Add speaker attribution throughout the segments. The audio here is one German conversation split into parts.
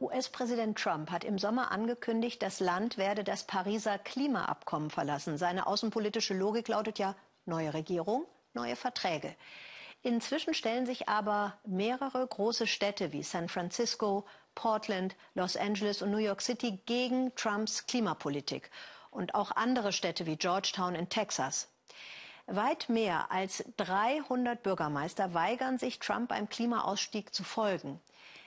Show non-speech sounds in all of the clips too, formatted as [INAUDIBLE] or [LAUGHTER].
Speaker 1: US-Präsident Trump hat im Sommer angekündigt, das Land werde das Pariser Klimaabkommen verlassen. Seine außenpolitische Logik lautet ja neue Regierung, neue Verträge. Inzwischen stellen sich aber mehrere große Städte wie San Francisco, Portland, Los Angeles und New York City gegen Trumps Klimapolitik. Und auch andere Städte wie Georgetown in Texas. Weit mehr als 300 Bürgermeister weigern sich, Trump beim Klimaausstieg zu folgen.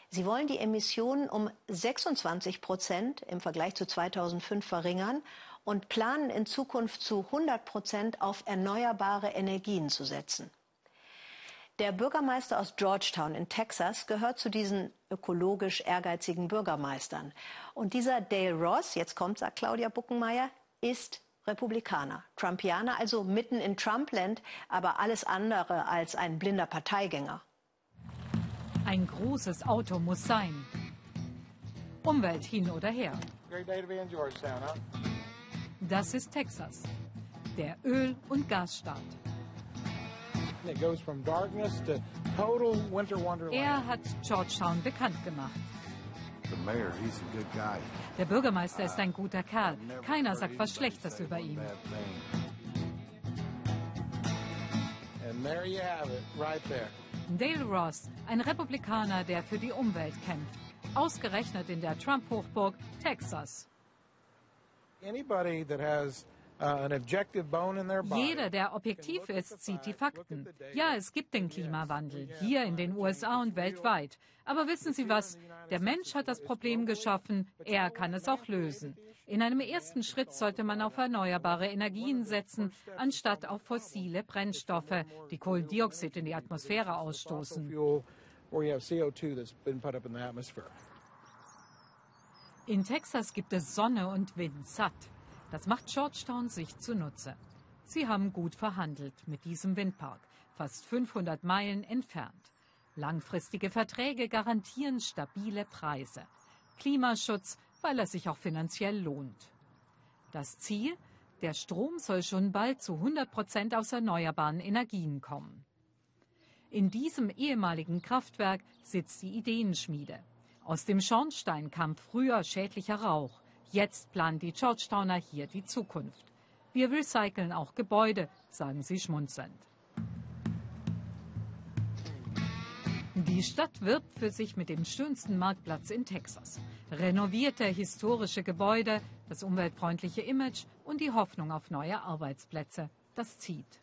Speaker 1: Sie wollen die Emissionen um 26 Prozent im Vergleich zu 2005 verringern und planen in Zukunft zu 100 Prozent auf erneuerbare Energien zu setzen. Der Bürgermeister aus Georgetown in Texas gehört zu diesen ökologisch ehrgeizigen Bürgermeistern. Und dieser Dale Ross, jetzt kommt, sagt Claudia Buckenmeier, ist Republikaner. Trumpianer, also mitten in Trumpland, aber alles andere als ein blinder Parteigänger.
Speaker 2: Ein großes Auto muss sein. Umwelt hin oder her. Das ist Texas, der Öl- und Gasstaat. Er hat Georgetown bekannt gemacht. Der Bürgermeister ist ein guter Kerl. Keiner sagt was Schlechtes über ihn. Dale Ross, ein Republikaner, der für die Umwelt kämpft. Ausgerechnet in der Trump-Hochburg Texas. Anybody that has Jeder, der objektiv ist, sieht die Fakten. Ja, es gibt den Klimawandel, hier in den USA und weltweit. Aber wissen Sie was? Der Mensch hat das Problem geschaffen, er kann es auch lösen. In einem ersten Schritt sollte man auf erneuerbare Energien setzen, anstatt auf fossile Brennstoffe, die Kohlendioxid in die Atmosphäre ausstoßen. In Texas gibt es Sonne und Wind satt. Das macht Georgetown sich zunutze. Sie haben gut verhandelt mit diesem Windpark, fast 500 Meilen entfernt. Langfristige Verträge garantieren stabile Preise. Klimaschutz, weil er sich auch finanziell lohnt. Das Ziel? Der Strom soll schon bald zu 100 Prozent aus erneuerbaren Energien kommen. In diesem ehemaligen Kraftwerk sitzt die Ideenschmiede. Aus dem Schornstein kam früher schädlicher Rauch. Jetzt planen die Georgetowner hier die Zukunft. Wir recyceln auch Gebäude, sagen sie schmunzelnd. Die Stadt wirbt für sich mit dem schönsten Marktplatz in Texas. Renovierte historische Gebäude, das umweltfreundliche Image und die Hoffnung auf neue Arbeitsplätze. Das zieht.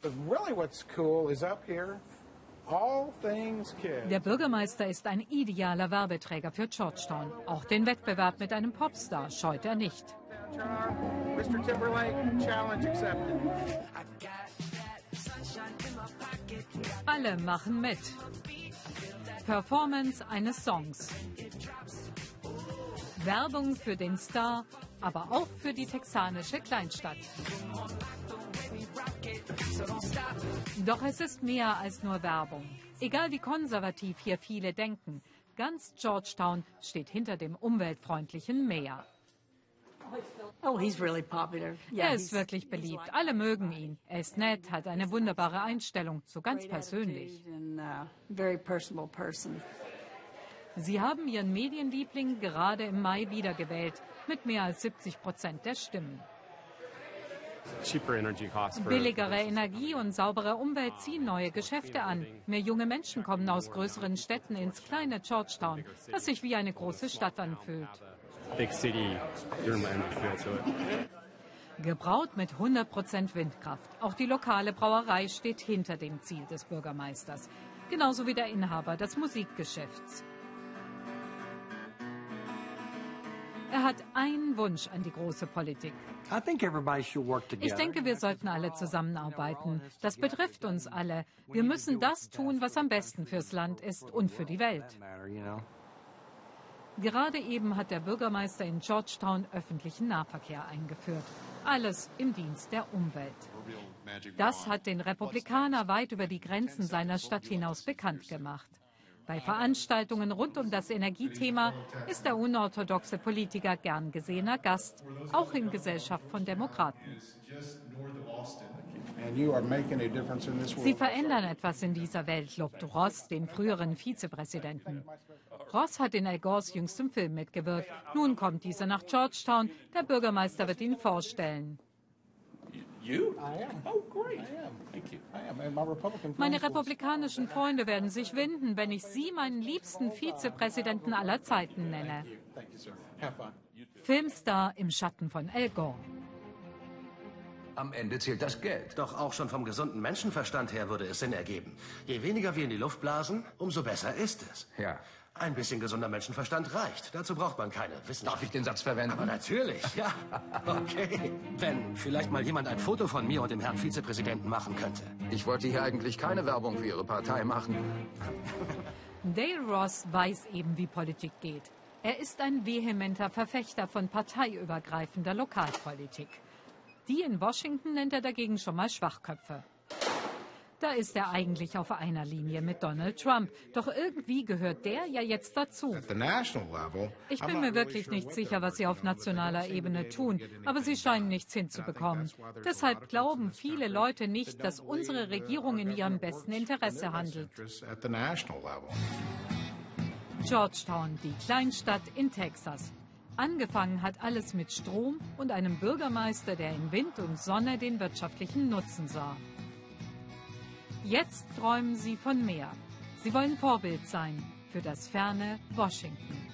Speaker 2: But really what's cool is up here der Bürgermeister ist ein idealer Werbeträger für Georgetown. Auch den Wettbewerb mit einem Popstar scheut er nicht. Alle machen mit. Performance eines Songs. Werbung für den Star, aber auch für die texanische Kleinstadt. Doch es ist mehr als nur Werbung. Egal wie konservativ hier viele denken, ganz Georgetown steht hinter dem umweltfreundlichen Meer. Oh, er ist wirklich beliebt. Alle mögen ihn. Er ist nett, hat eine wunderbare Einstellung, so ganz persönlich. Uh, Sie haben ihren Medienliebling gerade im Mai wiedergewählt, mit mehr als 70 Prozent der Stimmen. Billigere Energie und saubere Umwelt ziehen neue Geschäfte an. Mehr junge Menschen kommen aus größeren Städten ins kleine Georgetown, das sich wie eine große Stadt anfühlt. Gebraut mit 100% Windkraft. Auch die lokale Brauerei steht hinter dem Ziel des Bürgermeisters. Genauso wie der Inhaber des Musikgeschäfts. Er hat einen Wunsch an die große Politik. Ich denke, wir sollten alle zusammenarbeiten. Das betrifft uns alle. Wir müssen das tun, was am besten fürs Land ist und für die Welt. Gerade eben hat der Bürgermeister in Georgetown öffentlichen Nahverkehr eingeführt. Alles im Dienst der Umwelt. Das hat den Republikaner weit über die Grenzen seiner Stadt hinaus bekannt gemacht. Bei Veranstaltungen rund um das Energiethema ist der unorthodoxe Politiker gern gesehener Gast, auch in Gesellschaft von Demokraten. Sie verändern etwas in dieser Welt, lobt Ross, den früheren Vizepräsidenten. Ross hat in Al Gores jüngstem Film mitgewirkt. Nun kommt dieser nach Georgetown. Der Bürgermeister wird ihn vorstellen. Meine republikanischen Freunde werden sich winden, wenn ich Sie meinen liebsten Vizepräsidenten aller Zeiten nenne. Filmstar im Schatten von Al Gore.
Speaker 3: Am Ende zählt das Geld.
Speaker 4: Doch auch schon vom gesunden Menschenverstand her würde es Sinn ergeben. Je weniger wir in die Luft blasen, umso besser ist es.
Speaker 3: Ja.
Speaker 4: Ein bisschen gesunder Menschenverstand reicht. Dazu braucht man keine Wissenschaft.
Speaker 3: Darf ich den Satz verwenden?
Speaker 4: Aber natürlich, [LAUGHS] ja. Okay. Wenn vielleicht mal jemand ein Foto von mir und dem Herrn Vizepräsidenten machen könnte.
Speaker 3: Ich wollte hier eigentlich keine Werbung für Ihre Partei machen.
Speaker 2: Dale Ross weiß eben, wie Politik geht. Er ist ein vehementer Verfechter von parteiübergreifender Lokalpolitik. Die in Washington nennt er dagegen schon mal Schwachköpfe. Da ist er eigentlich auf einer Linie mit Donald Trump. Doch irgendwie gehört der ja jetzt dazu. Ich bin mir wirklich nicht sicher, was sie auf nationaler Ebene tun, aber sie scheinen nichts hinzubekommen. Deshalb glauben viele Leute nicht, dass unsere Regierung in ihrem besten Interesse handelt. Georgetown, die Kleinstadt in Texas. Angefangen hat alles mit Strom und einem Bürgermeister, der in Wind und Sonne den wirtschaftlichen Nutzen sah. Jetzt träumen sie von mehr. Sie wollen Vorbild sein für das ferne Washington.